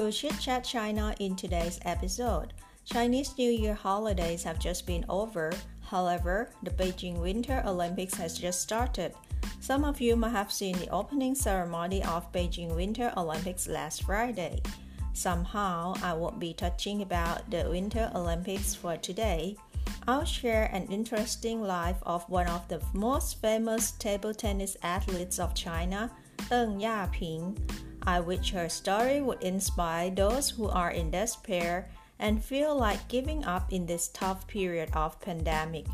We'll chit chat China in today's episode. Chinese New Year holidays have just been over. However, the Beijing Winter Olympics has just started. Some of you might have seen the opening ceremony of Beijing Winter Olympics last Friday. Somehow, I won't be touching about the Winter Olympics for today. I'll share an interesting life of one of the most famous table tennis athletes of China, Deng Yaping. I wish her story would inspire those who are in despair and feel like giving up in this tough period of pandemic.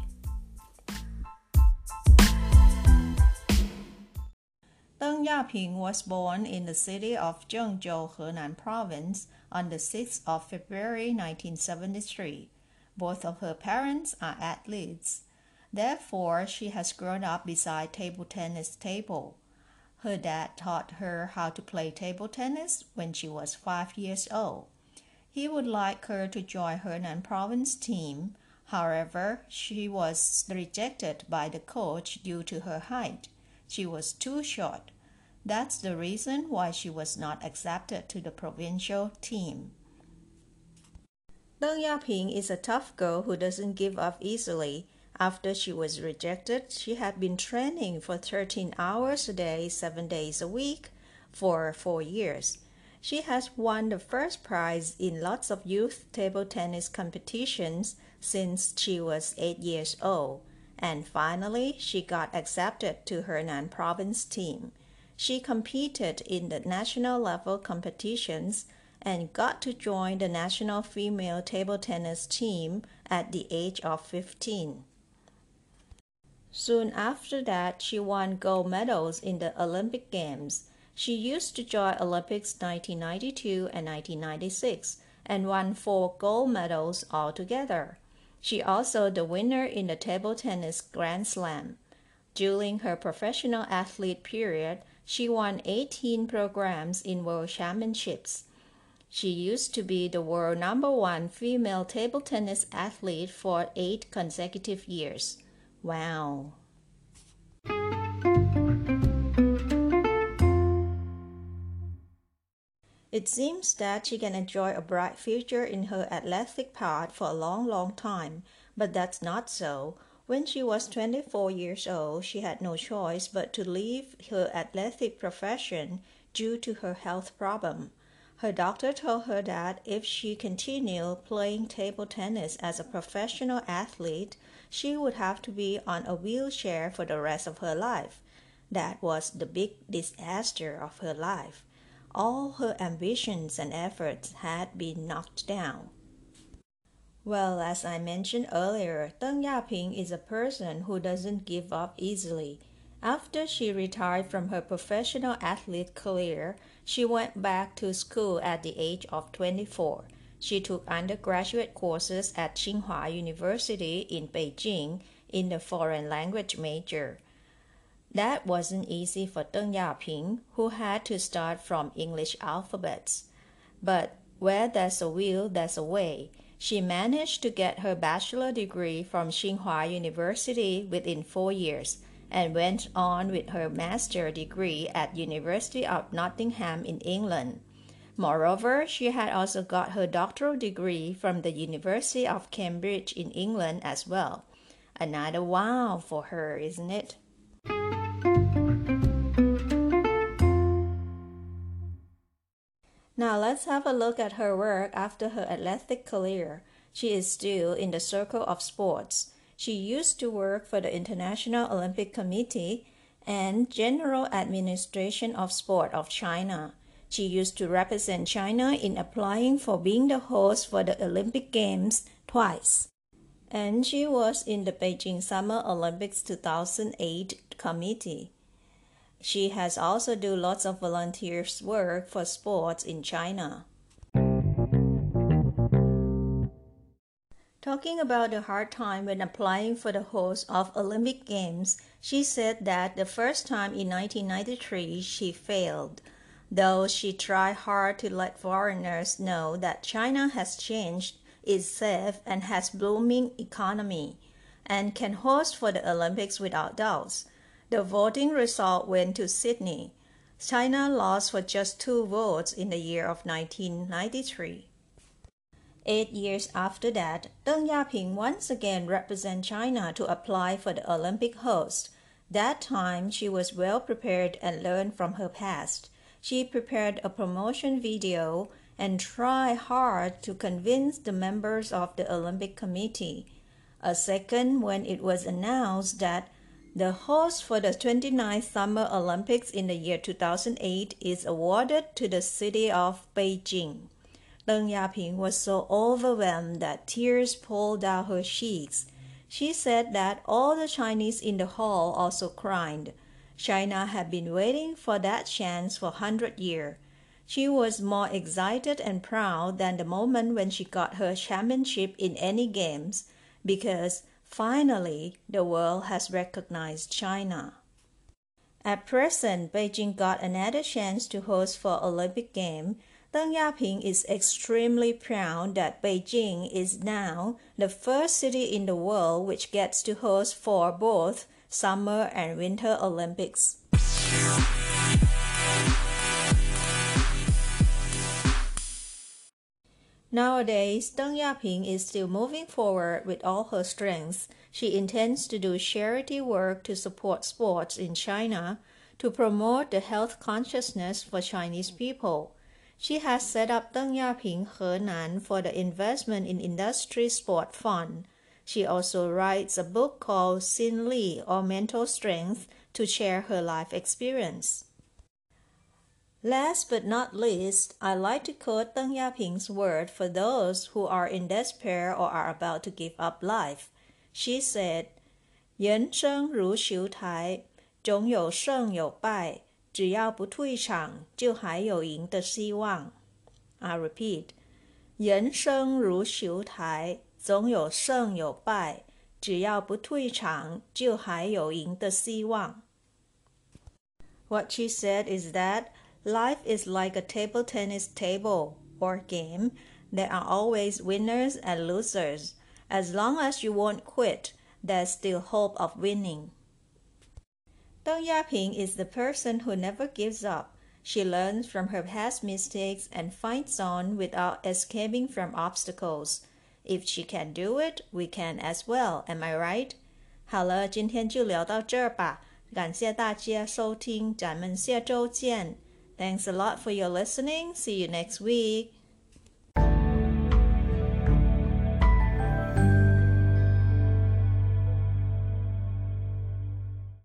Deng Yaping was born in the city of Zhengzhou, Henan Province on the 6th of February 1973. Both of her parents are athletes. Therefore, she has grown up beside table tennis table. Her dad taught her how to play table tennis when she was five years old. He would like her to join Henan province team. However, she was rejected by the coach due to her height. She was too short. That's the reason why she was not accepted to the provincial team. Deng Yaping is a tough girl who doesn't give up easily. After she was rejected, she had been training for 13 hours a day, 7 days a week, for 4 years. She has won the first prize in lots of youth table tennis competitions since she was 8 years old, and finally she got accepted to Henan province team. She competed in the national level competitions and got to join the national female table tennis team at the age of 15. Soon after that, she won gold medals in the Olympic Games. She used to join Olympics 1992 and 1996 and won four gold medals altogether. She also the winner in the table tennis Grand Slam. During her professional athlete period, she won 18 programs in world championships. She used to be the world number one female table tennis athlete for eight consecutive years. Wow. It seems that she can enjoy a bright future in her athletic part for a long, long time, but that's not so. When she was 24 years old, she had no choice but to leave her athletic profession due to her health problem. Her doctor told her that if she continued playing table tennis as a professional athlete, she would have to be on a wheelchair for the rest of her life. That was the big disaster of her life. All her ambitions and efforts had been knocked down. Well, as I mentioned earlier, Deng Yaping is a person who doesn't give up easily. After she retired from her professional athlete career, she went back to school at the age of 24. She took undergraduate courses at Tsinghua University in Beijing in the foreign language major. That wasn't easy for Deng Yaping, who had to start from English alphabets. But where there's a will, there's a way. She managed to get her bachelor degree from Tsinghua University within four years and went on with her master degree at University of Nottingham in England. Moreover, she had also got her doctoral degree from the University of Cambridge in England as well. Another wow for her, isn't it? Now let's have a look at her work after her athletic career. She is still in the circle of sports. She used to work for the International Olympic Committee and General Administration of Sport of China. She used to represent China in applying for being the host for the Olympic Games twice. and she was in the Beijing Summer Olympics 2008 committee. She has also do lots of volunteers work for sports in China. Talking about the hard time when applying for the host of Olympic Games, she said that the first time in 1993 she failed, though she tried hard to let foreigners know that China has changed, is safe and has blooming economy, and can host for the Olympics without doubts. The voting result went to Sydney. China lost for just two votes in the year of 1993. Eight years after that, Deng Yaping once again represented China to apply for the Olympic host. That time she was well prepared and learned from her past. She prepared a promotion video and tried hard to convince the members of the Olympic Committee. A second when it was announced that the host for the 29th Summer Olympics in the year 2008 is awarded to the city of Beijing. Deng Yaping was so overwhelmed that tears poured down her cheeks. She said that all the Chinese in the hall also cried. China had been waiting for that chance for hundred years. She was more excited and proud than the moment when she got her championship in any games, because finally the world has recognized China. At present, Beijing got another chance to host for Olympic Games Deng Yaping is extremely proud that Beijing is now the first city in the world which gets to host for both Summer and Winter Olympics. Nowadays, Deng Yaping is still moving forward with all her strength. She intends to do charity work to support sports in China to promote the health consciousness for Chinese people. She has set up Deng Yaping Henan for the Investment in Industry Sport Fund. She also writes a book called Sin Li or Mental Strength to share her life experience. Last but not least, I like to quote Deng Yaping's word for those who are in despair or are about to give up life. She said, "人生如球台，总有胜有败."只要不退场，就还有赢的希望。I repeat，人生如球台，总有胜有败，只要不退场，就还有赢的希望。What she said is that life is like a table tennis table or game. There are always winners and losers. As long as you won't quit, there's still hope of winning. Deng Yaping is the person who never gives up. She learns from her past mistakes and fights on without escaping from obstacles. If she can do it, we can as well. Am I right? 好了，今天就聊到这儿吧。感谢大家收听，咱们下周见。Thanks a lot for your listening. See you next week.